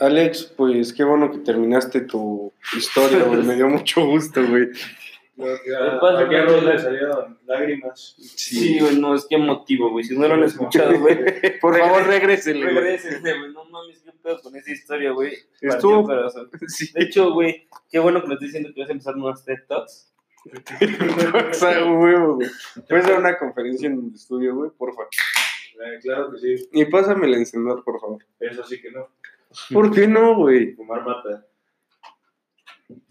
Alex, pues qué bueno que terminaste tu historia, güey. Me dio mucho gusto, güey. ¿A qué le salieron lágrimas? Sí, güey, no, es que emotivo, güey. Si no lo han escuchado, güey. Por favor, regrésenle. güey. Regrésense, güey. No mames, qué pedo con esa historia, güey. Estuvo-. Sí. De hecho, güey, qué bueno que me estoy diciendo que vas a empezar unos TED Talks. Huevo, güey. Puedes dar una conferencia en el estudio, güey, por favor. Eh, claro que sí, Y pásame el encendedor, por favor. eso sí que no. ¿Por qué no, güey? Fumar mata.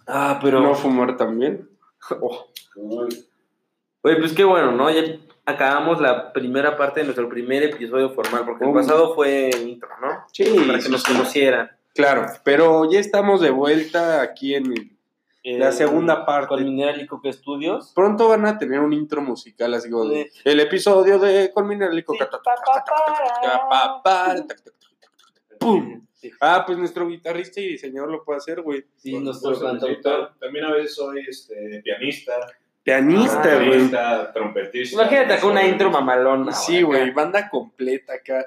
Ah, pero. No fumar también. Oye, pues qué bueno, ¿no? Ya acabamos la primera parte de nuestro primer episodio formal, porque el Oh. pasado fue intro, ¿no? Sí, Para que nos conocieran. Claro, pero ya estamos de vuelta aquí en La segunda parte. Con Mineral y Coca Studios. Pronto van a tener un intro musical así como de, Sí. el episodio de Con ta, ta, ¡Pum! Sí, Ah, pues nuestro guitarrista y diseñador lo puede hacer, güey. sí, Por nuestro cantautor. También a veces soy este, pianista. Pianista, Ah, güey. Pianista, trompetista. Imagínate acá una intro mamalona. Sí, güey, banda completa acá.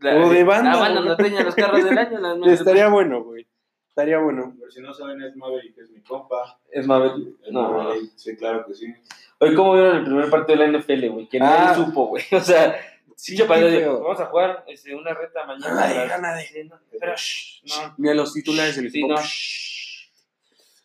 La- O de banda, La banda güey. norteña, los carros del año. las- Estaría bueno, güey. Estaría bueno. Por si no saben, es Maverick, es mi compa. Es Mabel. Es No. Maverick, Sí, claro que sí. Oye, ¿cómo vieron el primer partido de la NFL, güey? Que Ah. nadie supo, güey. O sea, Sí, yo para qué feo. vamos a jugar este, una reta mañana. Nadie, a las- nadie. Sí, no, Pero, shh, no. Ni a los titulares del Sí, no.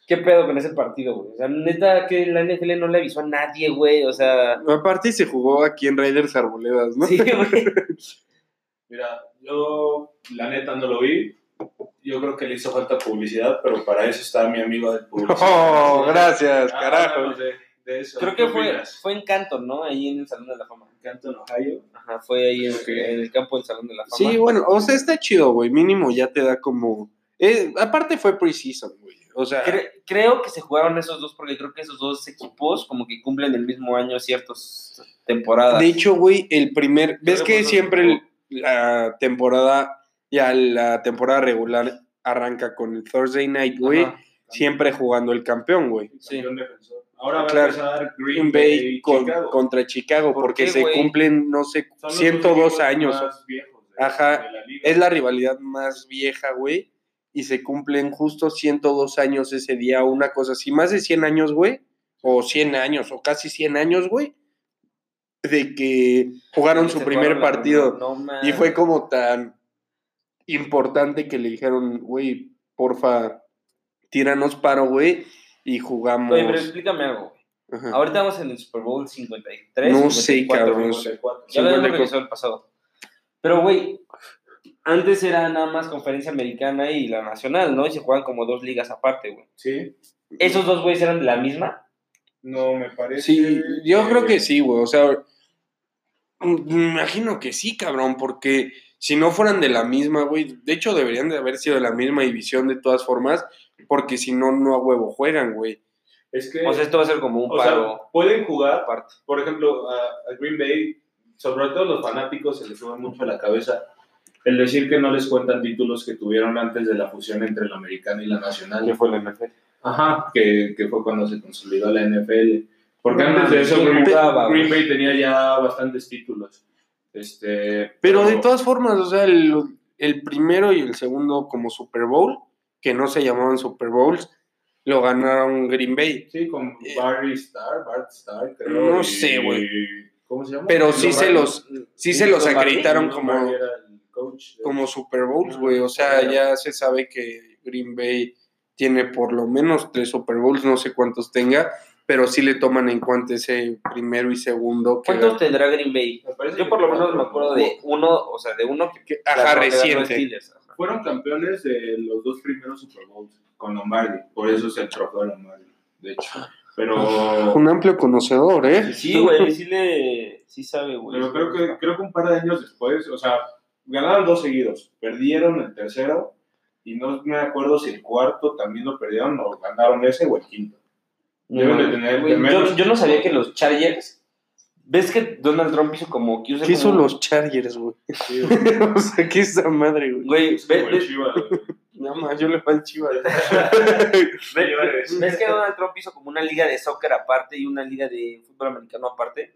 ¿Qué pedo con ese partido, güey? O sea, neta que la NFL no le avisó a nadie, güey. O sea, Aparte se jugó aquí en Raiders Arboledas, ¿no? sí, güey. Mira, yo la neta no lo vi. Yo creo que le hizo falta publicidad, pero para eso está mi amigo de publicidad. Oh, gracias, Ah, carajo. háblanos de, de eso. Creo ¿Qué que fue, fue en Canton, ¿no? Ahí en el Salón de la Fama. Canton, Ohio. Ajá, fue ahí en, el campo del Salón de la Fama. Sí, bueno, o sea, está chido, güey. Mínimo ya te da como. eh, aparte fue preseason, güey. O sea, Cre- creo que se jugaron esos dos porque creo que esos dos equipos como que cumplen el mismo año ciertas temporadas. de hecho, güey, el primer. ¿Ves Creo que siempre el- la temporada, ya la temporada regular arranca con el Thursday night, güey? Ajá. Siempre jugando el campeón, güey. Sí. Campeón defensor. Ahora va Claro. a empezar Green Green, Bay con- Chicago. contra Chicago, ¿Por porque qué, se cumplen, no sé, Son los dos 102 equipos años. de- Ajá. de la liga. Es la rivalidad más vieja, güey. Y se cumplen justo 102 años ese día, una cosa así. Más de 100 años, güey. O 100 años, o casi 100 años, güey. De que jugaron su primer partido. no. Y fue como tan importante que le dijeron, güey, porfa, tíranos paro, güey. Y jugamos. Oye, pero explícame algo, güey. Ajá. Ahorita vamos en el Super Bowl 53. No sé, 54, cabrón. güey. 54. Ya lo habíamos 54. revisado el pasado. Pero, güey, antes era nada más conferencia americana y la nacional, ¿no? Y se juegan como dos ligas aparte, güey. Sí. ¿Esos dos güeyes eran de la misma? No me parece. Sí, yo creo que sí, güey. O sea, mm, me imagino que sí, cabrón, porque si no fueran de la misma, güey, de hecho deberían de haber sido de la misma división de todas formas, porque si no, no a huevo juegan, güey. Es que. O sea, esto va a ser como un o sea, paro pueden jugar. aparte. Por ejemplo, a, a Green Bay, sobre todo los fanáticos, se les sube mucho a la cabeza el decir que no les cuentan títulos que tuvieron antes de la fusión entre la americana y la nacional. fue la NFL? Ajá, que, que fue cuando se consolidó la NFL. Porque No antes de eso, ¿quién Green, jugaba, Green güey? Bay tenía ya bastantes títulos. Este, Pero de todas formas, o sea, el, el primero y el segundo como Super Bowl, que no se llamaban Super Bowls, lo ganaron Green Bay. Sí, con Eh, Barry Star, Bart Star, creo. no y- sé, güey. ¿Cómo se llama? Pero sí se los, sí se los acreditaron como, coach como Super Bowls, güey. O sea, Claro. ya se sabe que Green Bay tiene por lo menos tres Super Bowls, no sé cuántos tenga, pero sí le toman en cuenta ese primero y segundo. Que ¿Cuántos tendrá Green Bay? Yo por lo menos me acuerdo de uno, o sea, de uno que que- ajá, reciente. Fueron campeones de los dos primeros Super Bowls con Lombardi, por eso es el trofeo de Lombardi, de hecho. Pero, Un amplio conocedor, ¿eh? Sí, güey, sí le... Sí sabe, güey. pero creo, que, creo que un par de años después, o sea, ganaron dos seguidos, perdieron el tercero y no me acuerdo si el cuarto también lo perdieron o ganaron ese o el quinto. Deben de tener Güey, de menos- yo, yo no sabía que los Chargers... ¿Ves que Donald Trump hizo como... Que usa ¿Qué como- son los Chargers, güey? Sí, güey. o sea, ¿qué es esa madre, güey? Güey, ve- el güey. Más, yo le fui al Chivas. ve- ¿ves que Donald Trump hizo como una liga de soccer aparte y una liga de fútbol americano aparte?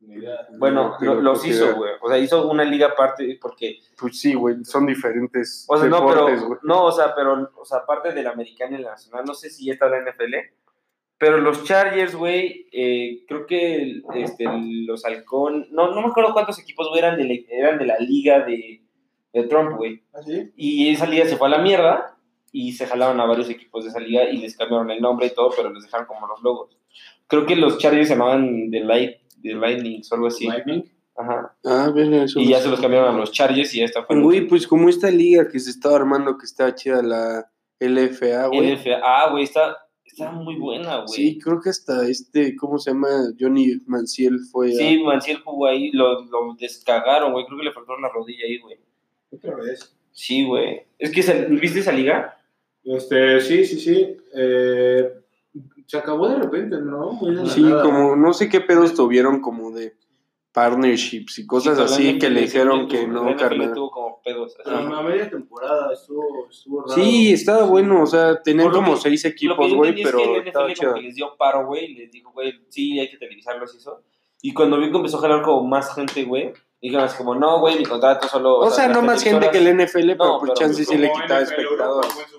Idea. Bueno, No, lo- los hizo, güey. O sea, hizo una liga aparte porque Pues sí, güey, son diferentes O sea, no, pero, no, o sea, pero, o sea, aparte de la americana y la nacional, no sé si ya está la NFL, pero los Chargers, güey, eh, creo que este, los Halcón, no, no me acuerdo cuántos equipos, güey, eran de, la- eran de la liga de, de Trump, güey. ¿Ah, sí? Y esa liga se fue a la mierda y se jalaron a varios equipos de esa liga y les cambiaron el nombre y todo, pero les dejaron como los logos. Creo que los Chargers se llamaban The, Light, The Lightning o algo así. Lightning. Ajá. Ah, verga, eso Y ya se los cambiaron a los Chargers y ya está. Güey, pues como esta liga que se estaba armando, que estaba chida, la LFA, güey. LFA. Ah, güey, está, está muy buena, güey. Sí, creo que hasta este, ¿cómo se llama? Johnny Manciel fue. a- Sí, Manciel jugó ahí, lo, lo descagaron, güey. Creo que le faltó una rodilla ahí, güey. Otra vez. Sí, güey. Es que, ¿viste esa liga? Este, sí, sí, sí. Eh, se acabó de repente, ¿no? Muy de la Sí, nada. como no sé qué pedos tuvieron como de partnerships y cosas Sí, la así que le dijeron que la no, NFL carnal. tuvo como pedos. así. A, a media temporada estuvo, estuvo raro. Sí, estaba bueno, o sea, tenían Por como que- seis equipos, güey, pero es que el estaba NFL chido. les dio paro, güey, y les dijo, güey, sí, hay que televisarlos y eso. Y cuando vi que empezó a jalar como más gente, güey, dijeron así como, no, güey, mi contrato solo... O sea, las no más gente que el NFL, pero No, pues pero chance sí Como le quitaba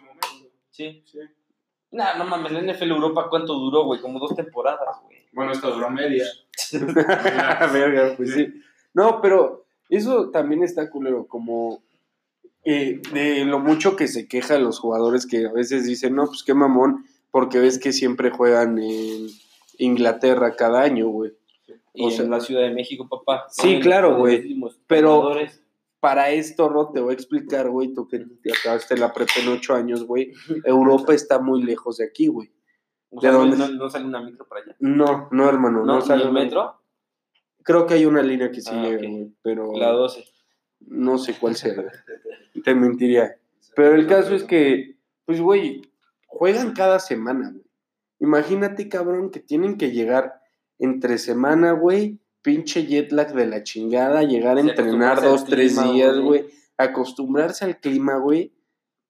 momento. Sí. Sí. Nah, no mames, la NFL Europa, ¿cuánto duró, güey? Como dos temporadas, güey. Bueno, esta duró media. Verga, pues sí. No, pero eso también está culero, como eh, de lo mucho que se queja los jugadores que a veces dicen, no, pues qué mamón, porque ves que siempre juegan en Inglaterra cada año, güey. Y O sea- en la Ciudad de México, papá. Sí, claro, güey. Pero- jugadores. Para esto, Ro, te voy a explicar, güey, tú que te acabaste la prepa en ocho años, güey. Europa está muy lejos de aquí, güey. O ¿de sea, no- dónde? No, no sale una micro para allá. No, no, hermano, ¿No, no, ¿Ni sale el una- metro? Creo que hay una línea que sí Ah, llega, ok. güey, pero La 12. no sé cuál güey. Te mentiría. Pero el caso es que, pues, güey, juegan cada semana, güey. Imagínate, cabrón, que tienen que llegar entre semana, güey, pinche jet lag de la chingada, llegar a entrenar dos, tres clima, días, güey, acostumbrarse al clima, güey,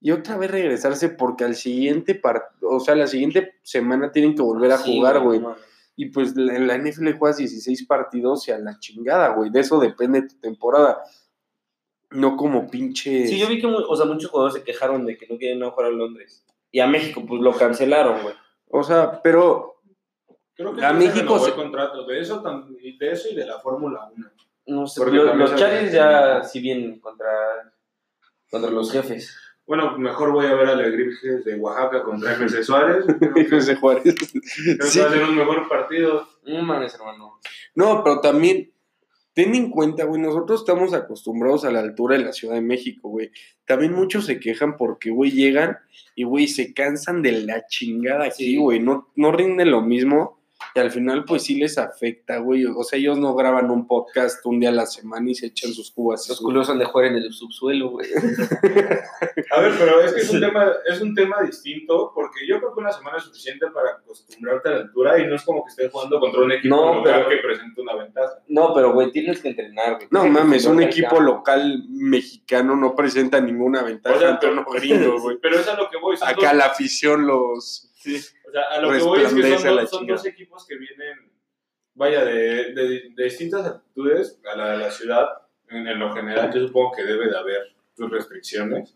y otra vez regresarse porque al siguiente, par o sea, la siguiente semana tienen que volver a Sí, jugar, güey. Y pues la- en la NFL juegas 16 partidos y a la chingada, güey. De eso depende tu temporada. No como pinche. Sí, yo vi que o sea, muchos jugadores se quejaron de que no quieren jugar a Londres. Y a México, pues lo cancelaron, güey. O sea, pero Creo que A México se- el contrato de eso, de eso y de la Fórmula 1. No sé, Porque los se- Chargers ya sí vienen contra, contra los jefes. Bueno, mejor voy a ver a la Gripges de Oaxaca contra FC Suárez. José Juárez. creo Sí. que va a ser un mejor partido. No mames, hermano. No, pero también ten en cuenta, güey, nosotros estamos acostumbrados a la altura de la Ciudad de México, güey. También muchos se quejan porque, güey, llegan y, güey, se cansan de la chingada aquí, Sí. güey. No, no rinden lo mismo y al final, pues sí les afecta, güey. O sea, ellos no graban un podcast un día a la semana y se echan sus cubas. Los culos han de jugar en el subsuelo, güey. A ver, pero es que es un tema, es un tema distinto porque yo creo que una semana es suficiente para acostumbrarte a la altura y no es como que estés jugando contra un equipo No, local pero- que presenta una ventaja. No, pero, güey, tienes que entrenar, güey. No mames, un equipo local mexicano no presenta ninguna ventaja O sea, gringo, güey. Pero es a lo que voy. Acá dos- la afición los... O sea, a lo que voy es que son, la dos, son chingada. dos equipos que vienen, vaya, de, de- de distintas actitudes a la, a la ciudad. En, en lo general, yo supongo que debe de haber sus restricciones.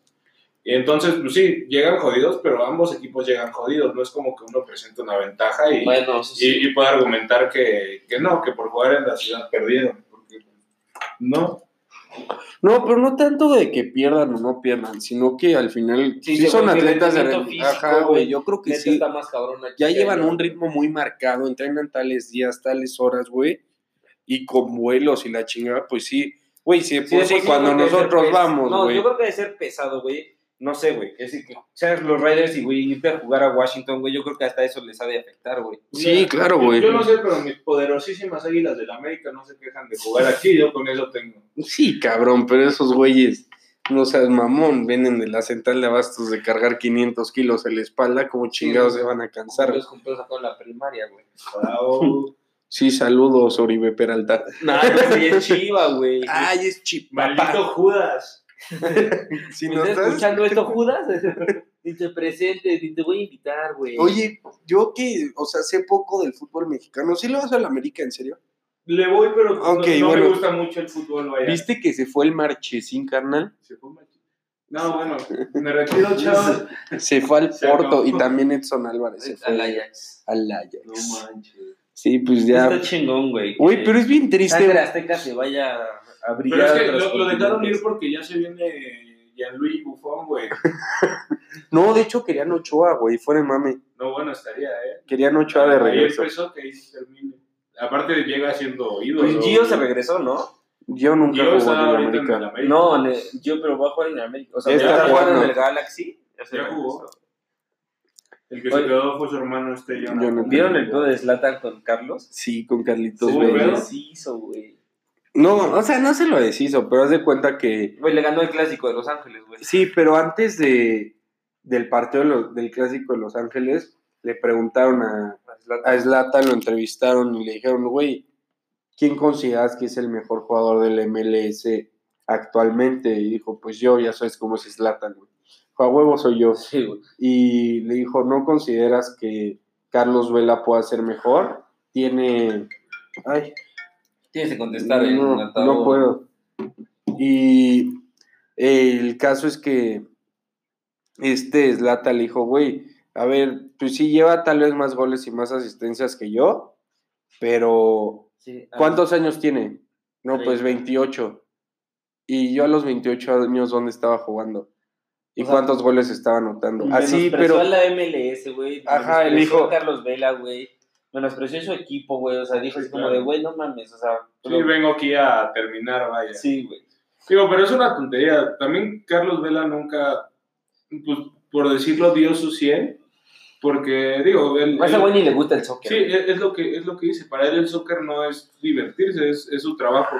Y entonces, pues sí, llegan jodidos, pero ambos equipos llegan jodidos. No es como que uno presente una ventaja y, Bueno, eso sí. y, y pueda argumentar que, que no, que por jugar en la ciudad perdieron. Porque no. No, pero no tanto de que pierdan o no pierdan, sino que al final Sí, son atletas de Ajá, güey, yo creo que sí. está más Ya llevan un ritmo muy marcado, entrenan tales días, tales horas, güey, y con vuelos y la chingada, pues sí. Güey, si Sí, sí cuando nosotros vamos, No, güey. yo creo que debe ser pesado, güey. No sé, güey. Es decir, que los Raiders y, güey, irte a jugar a Washington, güey, yo creo que hasta eso les ha de afectar, güey. Sí, claro, güey. Yo, no sé, pero mis poderosísimas águilas del América no se quejan de jugar aquí. Yo con eso tengo. Sí, cabrón, pero esos güeyes, no seas mamón, vienen de la central de abastos de cargar 500 kilos en la espalda, como chingados se van a cansar. Los sacó en la primaria, güey. Bravo. Sí, saludos, Oribe Peralta. Nah, güey, es chiva, güey. Ay, es chip, Maldito Judas. Si ¿Me no estás escuchando esto, Judas? ni te presentes, ni te voy a invitar, güey. Oye, yo que, o sea, sé poco del fútbol mexicano, ¿sí lo vas a la América, en serio? Le voy, pero no- Ok, no, bueno. me gusta mucho el fútbol, vaya. ¿Viste que se fue el Marchesín, carnal? Se fue mal. No, bueno, me retiro, chavos. Se fue al Se Porto acabó. y también Edson Álvarez se fue Al Ajax. al Ajax. No manches. Sí, pues ya. Está chingón, güey. Uy, que pero es bien triste. Sangre Azteca se vaya a brillar. Pero es que lo, lo dejaron ir porque ya se viene Gianluigi Buffon, güey. No, de hecho querían Ochoa, güey, fuera de mame. No, bueno, estaría, ¿eh? Querían Ochoa de Ahí regreso. empezó que ahí se termine. Aparte llega siendo ídolo. Pues Gio se regresó, ¿no? Yo nunca Gio está en el ahorita en América. el América. No, Gio, pero va a jugar en el América. O sea, está está jugando en el Galaxy. Ya se Ya regresó. jugó. El que Oye. se quedó fue su hermano este Jonathan. ¿Vieron el pedo de Zlatan con Carlos? Sí, con Carlitos Sí, Güey, deshizo, güey. No, o sea, no se lo deshizo, pero haz de cuenta que. Güey, le ganó el clásico de Los Ángeles, güey. Sí, pero antes de, del partido de los- del clásico de Los Ángeles, le preguntaron a, a Zlatan, lo entrevistaron y le dijeron, güey, ¿quién consideras que es el mejor jugador del MLS actualmente? Y dijo, pues yo, ya sabes cómo es Zlatan, güey. A huevo soy yo. Sí, güey. y le dijo, ¿no consideras que Carlos Vela pueda ser mejor? Tiene... Ay, Tienes que contestar no, no puedo. Y el caso es que este Zlata le dijo, güey, a ver, pues sí lleva tal vez más goles y más asistencias que yo, pero Sí, ¿cuántos años tiene? No, pues Treinta. 28. Y yo a los 28 años, ¿dónde estaba jugando? ¿Y O sea, cuántos goles estaba anotando? Así, pero... a la MLS, güey. Ajá, dijo- a Carlos Vela, güey. Menospreció su equipo, güey. O sea, dijo así como de, güey, no mames. O sea, Sí, vengo aquí a terminar, vaya. sí, güey. Digo, pero es una tontería. También Carlos Vela nunca, pues, por decirlo, dio su 100. Porque, digo, él, ese güey ni le gusta el soccer. sí, es, es lo que, es lo que dice. Para él el soccer no es divertirse, es, es su trabajo.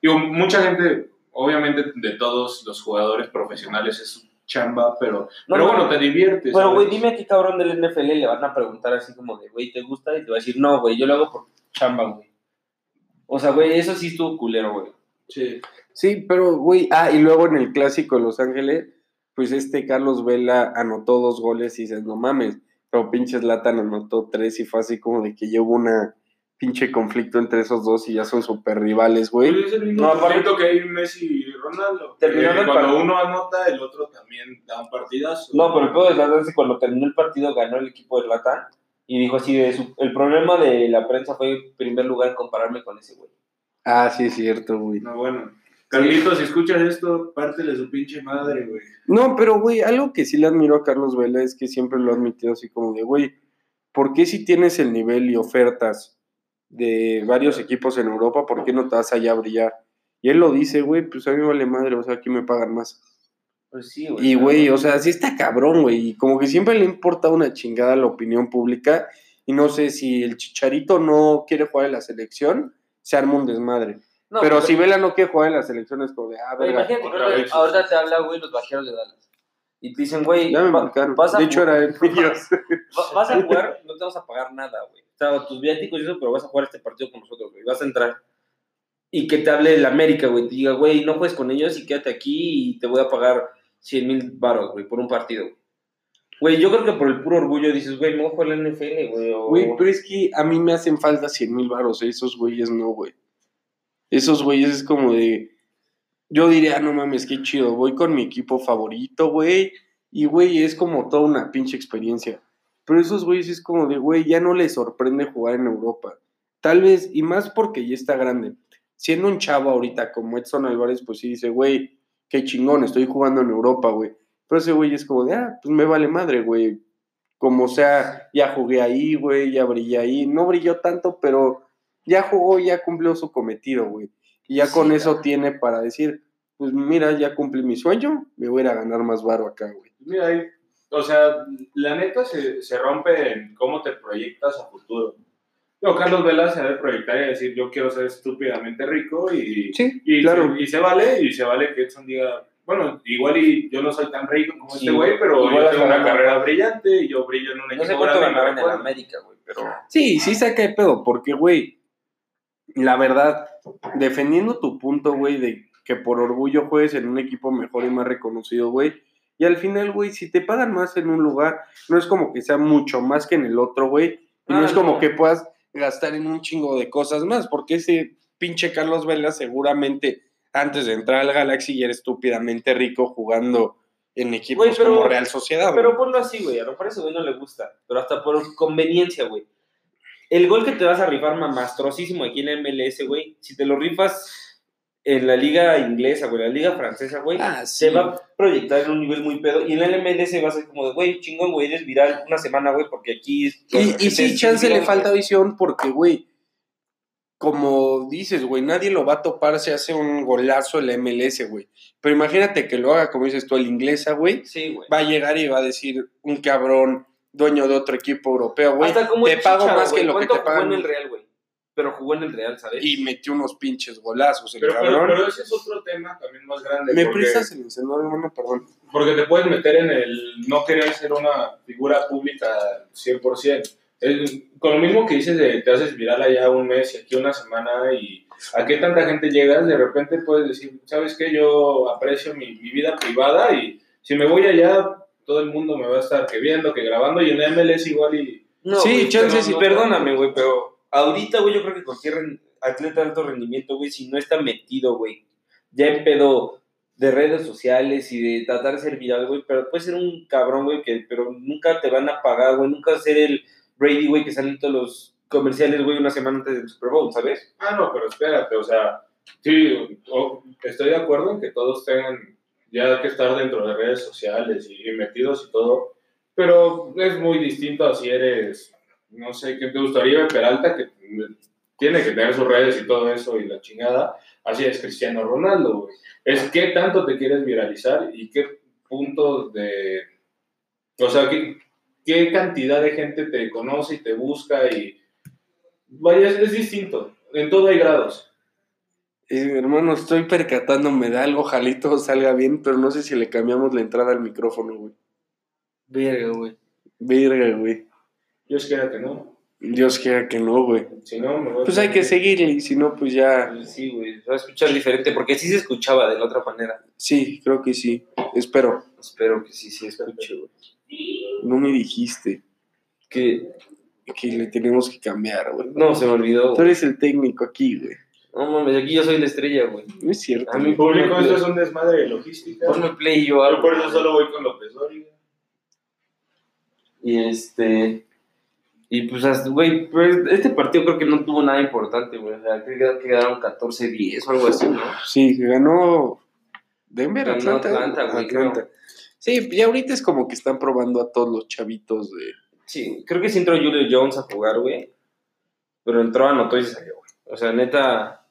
Digo, mucha gente, obviamente de todos los jugadores profesionales es su chamba, pero, No, pero no, bueno, te diviertes. Pero, güey, dime a qué cabrón del NFL le van a preguntar así como de, güey, ¿te gusta? Y te va a decir, no, güey, yo lo hago por chamba, güey. O sea, güey, eso sí estuvo culero, güey. Sí. Sí, pero, güey, ah, y luego en el clásico de Los Ángeles, pues este Carlos Vela anotó dos goles y dices, no mames, pero pinche Zlatan anotó tres y fue así como de que hubo una pinche conflicto entre esos dos y ya son super rivales, güey. Pues es el mismo No, aparte- conflicto que hay Messi y Ronaldo. Terminaron Que el cuando partido. uno anota, el otro también da un partidazo. No, pero el pedo de Zlatan es que cuando terminó el partido ganó el equipo de Zlatan y dijo así de su- el problema de la prensa fue en primer lugar compararme con ese güey. Ah, sí, es cierto, güey. No, bueno. Carlitos, si escuchas esto, pártele su pinche madre, güey. No, pero, güey, algo que sí le admiro a Carlos Vela es que siempre lo ha admitido así como de, güey, ¿por qué si tienes el nivel y ofertas de varios equipos en Europa, por qué no te vas allá a brillar? Y él lo dice, güey, pues a mí me vale madre, o sea, aquí me pagan más. Pues sí, güey. Y, güey, o sea, sí está cabrón, güey. Y como que siempre le importa una chingada la opinión pública. Y no sé si el chicharito no quiere jugar en la selección, se arma un desmadre. No, pero si Vela no quiere jugar en la selección, es como de, ah, verga. imagínate ahorita, te habla, güey, los vaqueros de Dallas. Y te dicen, güey, Ya me va- marcaron. vas a De hecho, era va- vas a jugar, no te vas a pagar nada, güey. Sea, tus viáticos y eso, pero vas a jugar este partido con nosotros, güey. Vas a entrar. Y que te hable el América, güey. Te diga, güey, no juegues con ellos y quédate aquí y te voy a pagar 100 mil baros, güey, por un partido. güey. Yo creo que por el puro orgullo dices, güey, me voy a jugar la NFL, güey. o- Güey, pero es que a mí me hacen falta 100 mil baros. Esos güeyes no, güey. Esos güeyes es como de. Yo diría, no mames, qué chido. Voy con mi equipo favorito, güey. Y, güey, es como toda una pinche experiencia. Pero esos güeyes es como de, güey, ya no les sorprende jugar en Europa. Tal vez, y más porque ya está grande. Siendo un chavo ahorita como Edson Álvarez, pues sí dice, güey, qué chingón, estoy jugando en Europa, güey. Pero ese güey es como de, ah, pues me vale madre, güey. Como sea, ya jugué ahí, güey, ya brillé ahí. No brilló tanto, pero ya jugó, ya cumplió su cometido, güey. Y ya Sí, con eso tiene para decir, pues mira, ya cumplí mi sueño, me voy a ir a ganar más varo acá, güey. Mira, ahí, o sea, la neta se, se rompe en cómo te proyectas a futuro. Yo, Carlos Vela se debe proyectar y decir, yo quiero ser estúpidamente rico y, Sí, y, claro. se, y se vale, y se vale que Edson diga, bueno, igual y yo no soy tan rico como Sí, este güey, pero igual yo tengo una carrera brillante y yo brillo en un No equipo sé cuánto ganaron en. América, güey, pero... Sí, sí saca de pedo, porque, güey, la verdad, defendiendo tu punto, güey, de que por orgullo juegues en un equipo mejor y más reconocido, güey, y al final, güey, si te pagan más en un lugar, no es como que sea mucho más que en el otro, güey, y no es como no. que puedas gastar en un chingo de cosas más, porque ese pinche Carlos Vela seguramente antes de entrar al Galaxy ya era estúpidamente rico jugando en equipos pero- como Real Sociedad. Pero güey. ponlo así, güey. A lo mejor ese güey no le gusta. Pero hasta por conveniencia, güey. El gol que te vas a rifar mamastrosísimo aquí en la MLS, güey. Si te lo rifas en la liga inglesa, güey, la liga francesa, güey. Ah, sí. Se va a proyectar en un nivel muy pedo. Y en la MLS va a ser como de, güey, chingón, güey, eres viral una semana, güey, porque aquí. es- Y, y sí, chance le falta güey. visión porque, güey, como dices, güey, nadie lo va a topar si hace un golazo el MLS, güey. Pero imagínate que lo haga, como dices tú, el inglesa, güey. Sí, güey. Va a llegar y va a decir un cabrón dueño de otro equipo europeo, güey. Hasta como Te pago Chicharo, más güey. que lo que ¿Cuánto te en pagan. el Real, güey? Pero jugó en el Real, ¿sabes? Y metió unos pinches golazos, el Pero, pero, cabrón. pero ese es otro tema también más grande. ¿Me porque- prestas el encendedor, hermano? Perdón. Porque te puedes meter en el no querer ser una figura pública 100%. Es- con lo mismo que dices de te haces viral allá un mes y aquí una semana y a qué tanta gente llegas, de repente puedes decir, ¿sabes qué? Yo aprecio mi, mi vida privada y si me voy allá, todo el mundo me va a estar que viendo, que grabando y en MLS igual y... No, Sí, güey, chance pero sí. no, Perdóname, güey, pero ahorita, güey, yo creo que cualquier atleta de alto rendimiento, güey, si no está metido, güey, ya en pedo de redes sociales y de tratar de ser viral, güey, pero puede ser un cabrón, güey, que pero nunca te van a pagar, güey, nunca ser el Brady, güey, que sale en todos los comerciales, güey, una semana antes del Super Bowl, ¿sabes? Ah, no, pero espérate, o sea, sí, estoy de acuerdo en que todos tengan ya que estar dentro de redes sociales y, y metidos y todo, pero es muy distinto a si eres, no sé, ¿qué te gustaría? Peralta, que tiene que tener sus redes y todo eso y la chingada, así es Cristiano Ronaldo, güey. Es qué tanto te quieres viralizar y qué puntos de, o sea, qué, qué cantidad de gente te conoce y te busca y vaya, es, es distinto, en todo hay grados. Eh, hermano, estoy percatándome de algo, ojalá y todo salga bien, pero no sé si le cambiamos la entrada al micrófono, güey. Verga, güey. Verga, güey. Yo espero que no, Dios quiera que no, güey. si no me voy a Pues hay que seguirle y si no, pues ya. Sí, güey, se va a escuchar diferente, porque sí se escuchaba de la otra manera. Sí, creo que sí. Espero. Espero que sí, sí escuche, güey. No me dijiste Que, que le tenemos que cambiar, güey. no, se me olvidó. Tú eres el técnico aquí, güey. No mames, aquí yo soy la estrella, güey. No es cierto. A Mi público, esto es un desmadre de logística. Ponme play y yo Yo hago. por eso solo voy con López Dóriga. Y este. Y pues, güey, pues, este partido creo que no tuvo nada importante, güey. O sea, creo que quedaron 14-10 o algo así, ¿no? Sí, ganó Denver, Ganó Atlanta. Atlanta, güey, Atlanta. Sí, ya ahorita es como que están probando a todos los chavitos de. Sí, creo que sí entró Julio Jones a jugar, güey. Pero entró, anotó y se salió, güey. O sea, neta.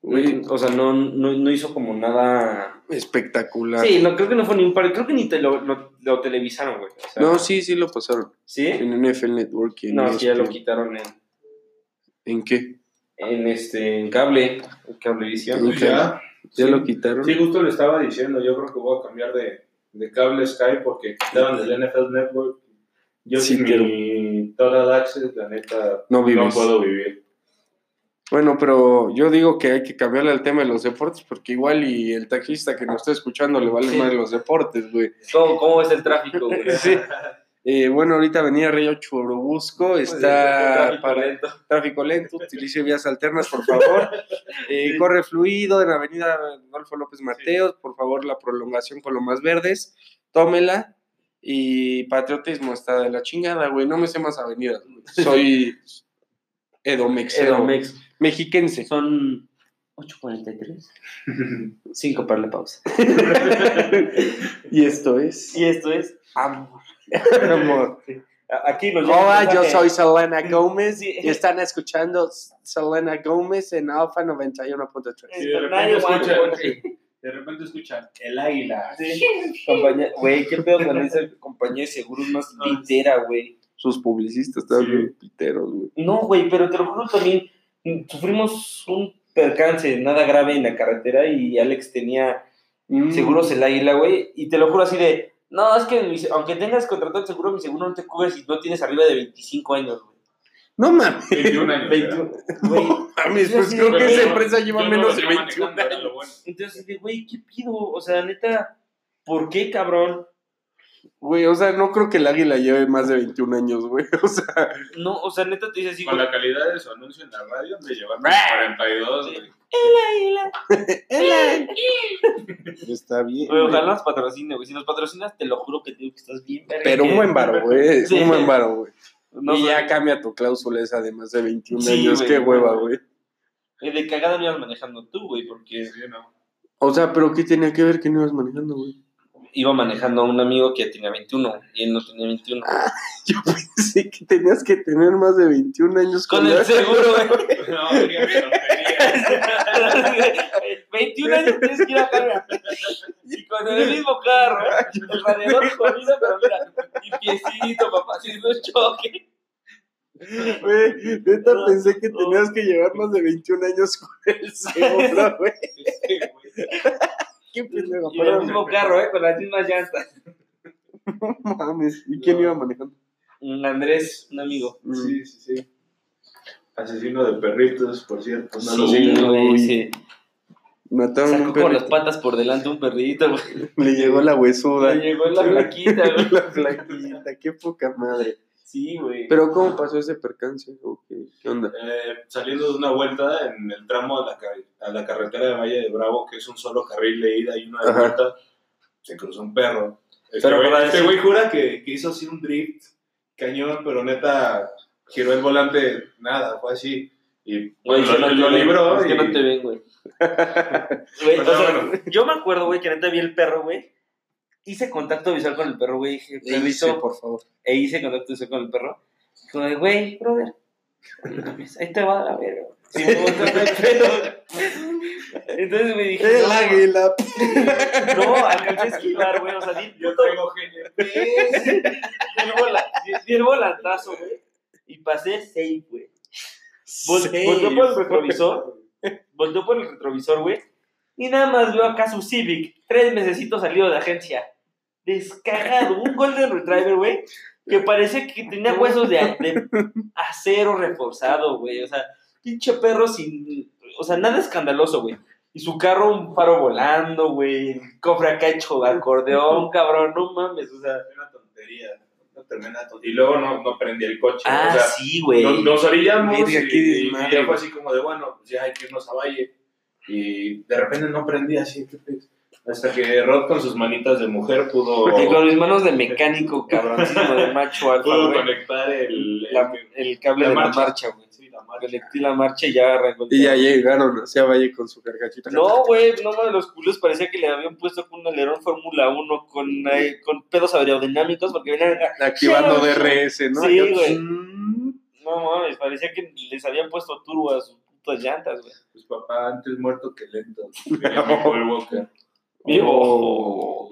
Güey, O sea, no, no, no hizo como nada. Espectacular. Sí, no, creo que no fue ni un par. Creo que ni te lo, lo, lo televisaron, güey. O sea, No, sí, sí lo pasaron. ¿Sí? En NFL Network. y en No, sí, ya lo ESPN. quitaron en, ¿En qué? en, este, en cable, en cablevisión. Ok. Pues ya. ¿Ya Sí. lo quitaron? Sí, justo le estaba diciendo, yo creo que voy a cambiar de, de cable Sky porque quitaron del NFL Network. Yo Sí, sin pero- mi Total Access, la neta, No no puedo vivir. Bueno, pero yo digo que hay que cambiarle al tema de los deportes porque igual y el taxista que nos está escuchando le vale Sí. más los deportes, güey. ¿Cómo, ¿Cómo es el tráfico, güey? Sí. Eh, bueno, ahorita Avenida Río Churubusco está Tráfico para lento. tráfico lento, utilice vías alternas, por favor. Eh, Sí. Corre fluido en Avenida Adolfo López Mateos, por favor, la prolongación con lo más verdes, tómela. Y patriotismo está de la chingada, güey. No me sé más avenidas. Soy edomexero. Edomex. Mexiquense. Son 8.43. 5 para la pausa. y esto es. Y esto es Amor. Amor. Aquí nos Hola, yo soy Selena Gómez Sí. y están escuchando Selena Gómez en Alfa 91.3. Y de repente escucha-. De repente escuchan el águila. Sí. Compañía- Güey, qué pedo con esa compañía de seguros más pitera, güey. Sus publicistas Sí. bien piteros, güey. No, güey, pero te lo juro también. Sufrimos un percance nada grave en la carretera y Alex tenía Mm. seguros el águila, güey. Y te lo juro así de. No, es que aunque tengas contratado el seguro, mi seguro no te cubre si no tienes arriba de 25 años, güey. No mames. 21 años. 21, güey. Mames, pues creo que esa empresa lleva no menos de venía 21 manejando, era años. bueno. Entonces, güey, ¿qué pido? O sea, neta, ¿por qué, cabrón? Güey, o sea, no creo que el águila lleve más de 21 años, güey. O sea, No, o sea, neta te dice así, Con güey. la calidad de su anuncio en la radio, de llevar Ah. 42, Sí. güey. está bien. Güey, güey. ojalá nos patrocine, güey. Si nos patrocinas, te lo juro que te digo que estás bien. Pero un buen varo, güey. Sí. Un buen varo, güey. No y ya cambia tu cláusula esa de más de 21 Sí, años. güey, Qué hueva, güey. Eh, De cagada no ibas manejando tú, güey, porque Sí, no. O sea, pero ¿qué tenía que ver que no ibas manejando, güey? Iba manejando a un amigo que tenía 21 y él no tenía 21. Yo pensé que tenías que tener más de 21 años Con el la- seguro, güey. No, mi tontería. 21 años tienes que ir a carga. Y con el mismo carro, ¿eh? El radiador jodido, pero mira, limpiecito, papá, si no es choque. Güey, neta pensé que tenías que llevar más de 21 años con el seguro, güey. Qué pendejo, Y el mismo carro, ¿eh? Con las mismas llantas. No mames. ¿Y quién iba manejando? Un Andrés, un amigo. Sí, sí, sí. Asesino de perritos, por cierto. No lo Sí, güey, sí. Mataron a un Sacó con las perrito. patas por delante un perrito, güey. Le llegó la huesuda. Le llegó la plaquita, güey. La flaquita, qué poca madre. Sí, güey. Pero ¿cómo pasó ese percance? ¿O qué, qué onda? Eh, saliendo de una vuelta en el tramo a la, a la carretera de Valle de Bravo, que es un solo carril de ida y una de Ajá. vuelta, se cruzó un perro. Este Pero güey, para este güey jura que, que hizo así un drift cañón, pero neta giró el volante, nada, fue así. Y Güey, lo, libró. Es que no te ven, güey. Güey, o Pero sea, bueno. yo me acuerdo, güey, que neta vi el perro, güey. Hice contacto visual con el perro, güey. Dije, perrito, por favor. e hice contacto visual con el perro. Como de, güey, brother, ahí te va a la verga. Sí, me gusta el pedo. Entonces me dije, El no, águila. no, alcancé a esquivar, güey. O sea, di, Yo traigo GNP. di el, volantazo, güey. Y pasé safe, güey. Vol- volteó por el retrovisor. Volteó por el retrovisor, güey. Y nada más veo acá su Civic. Tres mesecitos salido de agencia. Descargado. Un Golden Retriever, güey. Que parece que tenía huesos de, de acero reforzado, güey. O sea, pinche perro sin. O sea, nada escandaloso, güey. Y su carro, un faro volando, güey. El cofre acá hecho acordeón, cabrón. No mames, o sea. Una tontería. Una tremenda tontería. Y luego no, no prendí el coche. Ah, o sea, sí, güey. nos, nos orillamos y, y ya fue así como de, bueno, pues ya hay que irnos a Valle. Y de repente no prendí así. Hasta que Rod con sus manitas de mujer pudo, Porque con mis manos de mecánico, cabroncísimo de macho alfa, pudo conectar el, La- el- cable La de marcha. la marcha, güey. sí, la marcha. Conecté la marcha y ya arrancó el Y ya llegaron hacia Valle con su cargachita. No, güey, no mames, los culos parecía que le habían puesto con un alerón Fórmula 1 con, eh, con pedos aerodinámicos porque venían acá. Activando DRS, ¿no? Sí, güey. No mames, parecía que les habían puesto turbo a sus putas llantas, güey. Pues papá, antes muerto que lento. Walker. Oh.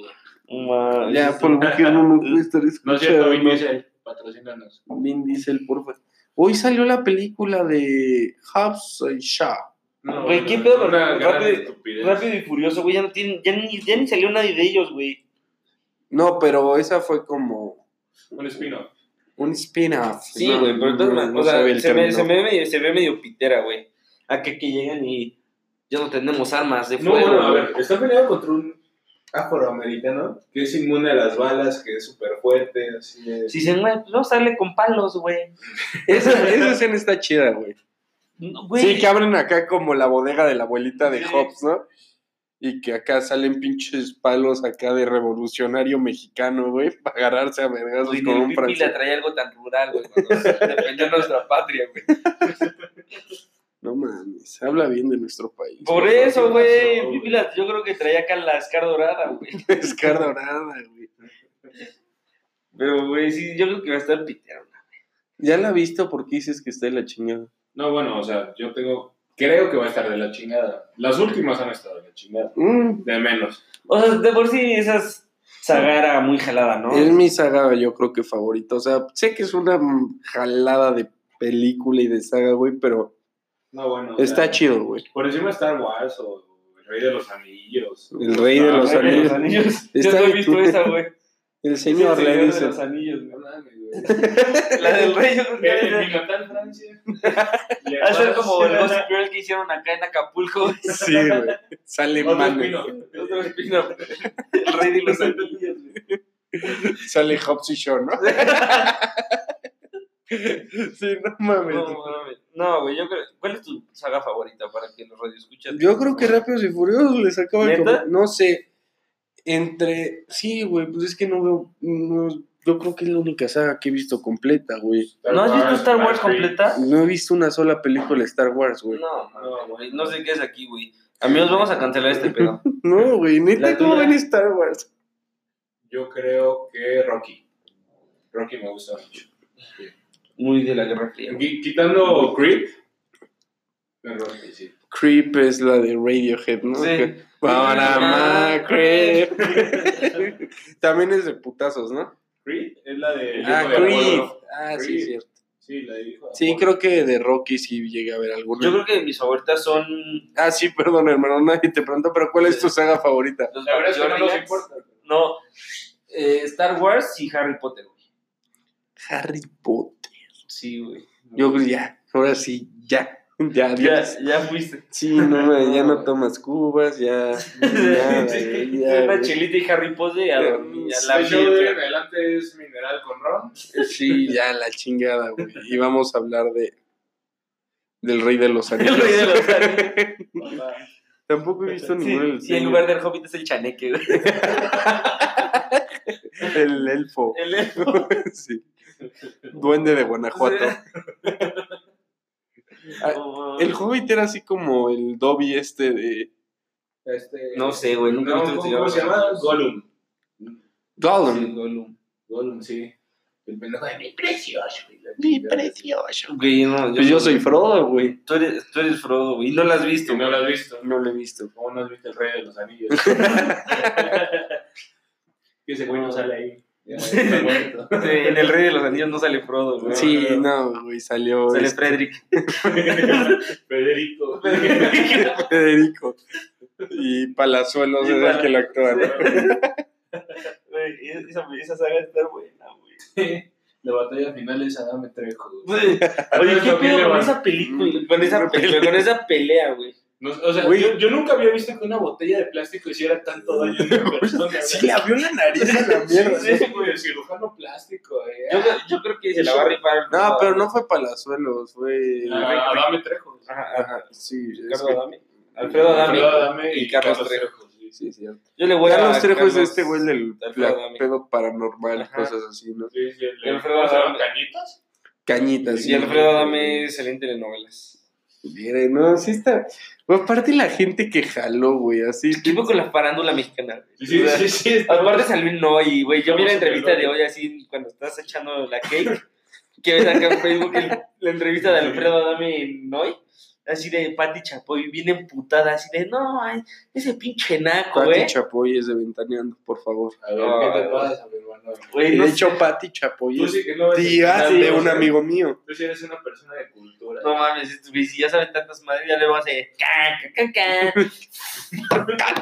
Ya, por qué no me puede estar No es cierto, Vin. Diesel, patrocínanos. Vin Diesel, porfa. Hoy salió la película de Hobbs y Shaw. No, Güey, ¿qué pedo? Rápido-. Rápido y furioso, güey, ya no tienen, ya ni, ya ni salió nadie de ellos, güey. No, pero esa fue como Un spin-off. un spin-off. Sí, No, güey, pero entonces, no, no o sea, sabe el se, ve, término. se, ve medio, se ve medio pitera, güey. A que, que llegan y ya no tenemos armas de No, fuego. bueno, a ver, está peleado contra un afroamericano que es inmune a las balas, que es súper fuerte, así de... Si pues vamos a darle con palos, güey. Esa, esa escena está chida, güey. No. Sí, que abren acá como la bodega de la abuelita de Sí. Hobbs, ¿no? Y que acá salen pinches palos acá de revolucionario mexicano, güey, para agarrarse a vergazos con un francés. le traía algo tan rural, güey, cuando se defendió nuestra patria, güey. No mames, habla bien de nuestro país. Por eso, güey. yo creo que traía acá la Scar dorada, güey. Es cara dorada, güey. Pero, güey, sí, yo creo que va a estar pitero. ¿Ya la has visto? ¿Por qué dices que está de la chingada? No, bueno, o sea, yo tengo... Creo que va a estar de la chingada. Las últimas han estado de la chingada. Mm, De menos. O sea, de por sí esas Sagara muy jalada, ¿no? Es mi saga, yo creo que favorita. O sea, sé que es una jalada de película y de saga, güey, pero No, bueno. está sea, chido, güey. Por encima de Star Wars o El Rey de los Anillos. El Rey de los Anillos. los anillos. Yo no he visto esa, güey. El señor el le Señor dice. de los anillos, No güey. mames, güey. La del rey, yo creo que En debe mi natal Francia. Va a ser como el Gossip Girl que hicieron acá en Acapulco. güey. Sí, güey. Sale Otro mano. spin-off. Otro spin-off. El rey de los anillos, güey. Sale Hobbs y Shaw, ¿no? sí, no mames. No, mames. No, güey, yo creo. ¿Cuál es tu saga favorita para que los radioescuchas? Yo creo que Rápidos y Furiosos les acaba de ¿Neta? comer- No sé. Entre. Sí, güey, pues es que no veo. no- yo creo que es la única saga que he visto completa, güey. ¿No has visto Star Wars completa? No he visto una sola película de Star Wars, güey. No, no, güey. No sé qué es aquí, güey. Amigos, vamos a cancelar este pedo. No, güey, neta, ¿cómo ven Star Wars? Yo creo que Rocky. Rocky me gusta mucho. Muy de la Guerra Fría. Quitando sí. Creep es la de Radiohead, ¿no? Sí. Para Creep. También es de putazos, ¿no? Creed es la de. Ah, de. Apolo. Ah, sí, Creed. cierto. Sí, la de Sí, creo que de Rocky sí llegué a ver alguna. Yo creo que mis favoritas son Ah, sí, perdón, hermano, nadie te preguntó, pero ¿cuál es tu saga favorita? los La verdad es que no nos importa. No, eh, Star Wars y Harry Potter, güey. Harry Potter. Sí, güey. Yo creo ya, ahora sí, ya. Ya, Ya, adiós. ya fuiste. Sí, no, ya no tomas cubas, ya. ya, Una chelita y Harry Potter y a dormir. La De de adelante es mineral con ron. Sí, ya la chingada, güey. Y vamos a hablar de del Rey de los Anillos. El rey de los anillos. Tampoco he visto Sí, ninguno del sí, en lugar del Hobbit es el chaneque, güey. El elfo. El elfo. sí. Duende de Guanajuato. Ah, Oh, El Hobbit era así como el Dobby este de Este, No sé, güey, nunca he no, ¿cómo, cómo se llama? Gollum. Gollum. Sí, Gollum. Gollum, sí. El pendejo de mi precioso. Mi precioso. Güey, no, Pues yo soy Frodo, güey. Tú eres, tú eres Frodo, güey. Y no lo has visto. No lo has visto. No lo he visto. ¿Cómo no has visto el rey de los anillos? que ese güey no sale ahí. Ya, está muerto. Sí, en el Rey de los Anillos no sale Frodo, güey. Sí, no, güey, salió Sale este, Frederick. Federico. Federico. Y Palazuelos Y es el que lo actúa, ¿no? Güey, esa, esa saga está buena, güey. La batalla final es Adame Trejo. Oye, ¿qué pedo con esa película? Con esa, pelea, con esa pelea, güey. No, o sea, yo, yo nunca había visto que una botella de plástico hiciera tanto daño a una persona. Sí, le abrió la nariz a la mierda. Sí, sí, güey, el cirujano plástico. Eh. Yo, yo creo que se la va a rifar. No, pero no fue Palazuelos, fue. Ah, Adame Trejo. Ajá, ajá. Sí, es que- Adame. Alfredo Adame. Alfredo Adame y Carlos Trejo. sí. Sí, cierto. Yo le voy a. Carlos Trejo es Carlos- este güey del pedo paranormal, Ajá. cosas así, ¿no? Sí, sí, el, Alfredo. Adame. ¿Cañitas? Cañitas. Y Alfredo Adame es excelente en telenovelas. Mire, no, sí está. Aparte la gente que jaló, güey, así. Tipo con la farándula mexicana. güey. Sí, O sea, sí, sí. Aparte salió no y, güey, yo vi la entrevista de hoy así, cuando estás echando la cake, que ves acá en Facebook el- la entrevista de Alfredo Adame en hoy, así de Pati Chapoy, bien emputada, así de, no, ay, ese pinche naco, Pati güey. Chapoy es de Ventaneando, por favor. A ver, ¿qué te pasa, mi hermano? Güey, no de sé. hecho, Pati Chapoy es sí no tía de un amigo mío. Tú sí eres una persona de cultura. No mames, si ya saben tantas madres, ya luego hace ca, ca, ca,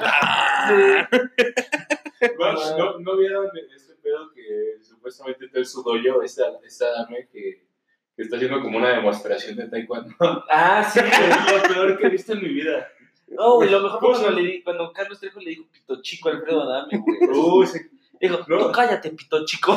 ca. No, no, ¿no vieron este pedo que supuestamente en su dojo, esta, esta dame que, que está haciendo como una demostración de taekwondo? Ah, sí, es lo peor que he visto en mi vida. No, güey, lo mejor fue ¿Cómo cuando, se- le di- cuando Carlos Trejo le dijo pito chico a Alfredo Adame, güey. Uy, sí. Dijo, No. tú cállate, pito chico.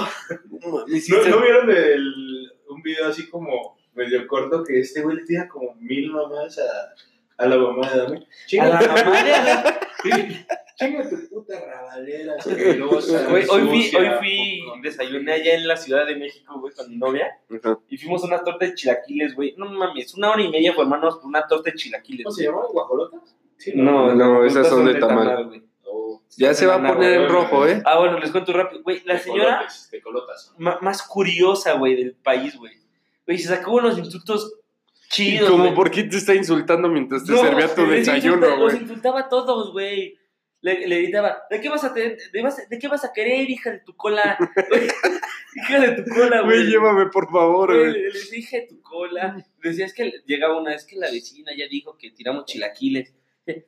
No mames, sí ¿No, está- ¿No vieron el, un video así como medio corto que este güey le tira como mil mamás a, a la mamá de Dame? A la mamá de Adame. Chinga tu puta rabalera, asquerosa, Güey, hoy fui, hoy fui, desayuné allá en la Ciudad de México, güey, con mi novia. Y fuimos a una torta de chilaquiles, güey. No mames, una hora y media formándonos por una torta de chilaquiles. ¿Cómo se llama? ¿Guajolotas? Sí, No, no, esas estas son de tamal. güey. No. Ya se va a poner en rojo, ¿eh? Ah, bueno, les cuento rápido. Güey, la señora más curiosa, güey, del país, güey. Güey, se sacó unos insultos chidos, Como. ¿por qué te está insultando mientras te No, servía tu desayuno, Los güey? insultaba a todos, güey. Le, le gritaba, ¿de qué vas a tener, de, vas- de qué vas a querer, hija de tu cola? hija de tu cola, Güey, güey. llévame, por favor, Güey, güey. le, le decía, hija de tu cola. Decía, es que llegaba una vez que la vecina ya dijo que tiramos chilaquiles.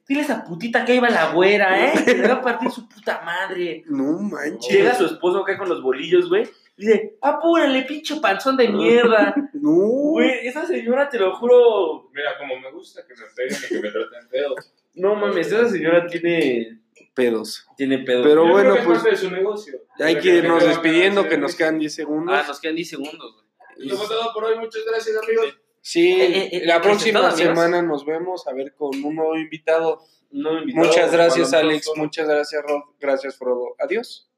Dile a esa putita que ahí va la güera, ¿eh? Que le va a partir su puta madre. No manches. Llega su esposo acá con los bolillos, güey. Dice, apúrale, pinche panzón de mierda. No. Güey, esa señora, te lo juro, Mira, como me gusta que me peguen y que me traten feo. No mames, esa señora tiene, Pedos. tiene pedo. Pero Yo creo bueno, que es pues, parte de su negocio. Hay que irnos despidiendo, que nos quedan 10 segundos. Ah, nos quedan 10 segundos, güey. Fue todo por hoy. Muchas gracias, amigos. Sí, Eh, eh, la eh, próxima presentado, amigos. semana nos vemos a ver con un nuevo invitado. No me invitaron, Muchas gracias, lo Alex. Muchas gracias, Rod. Gracias, Frodo. Adiós.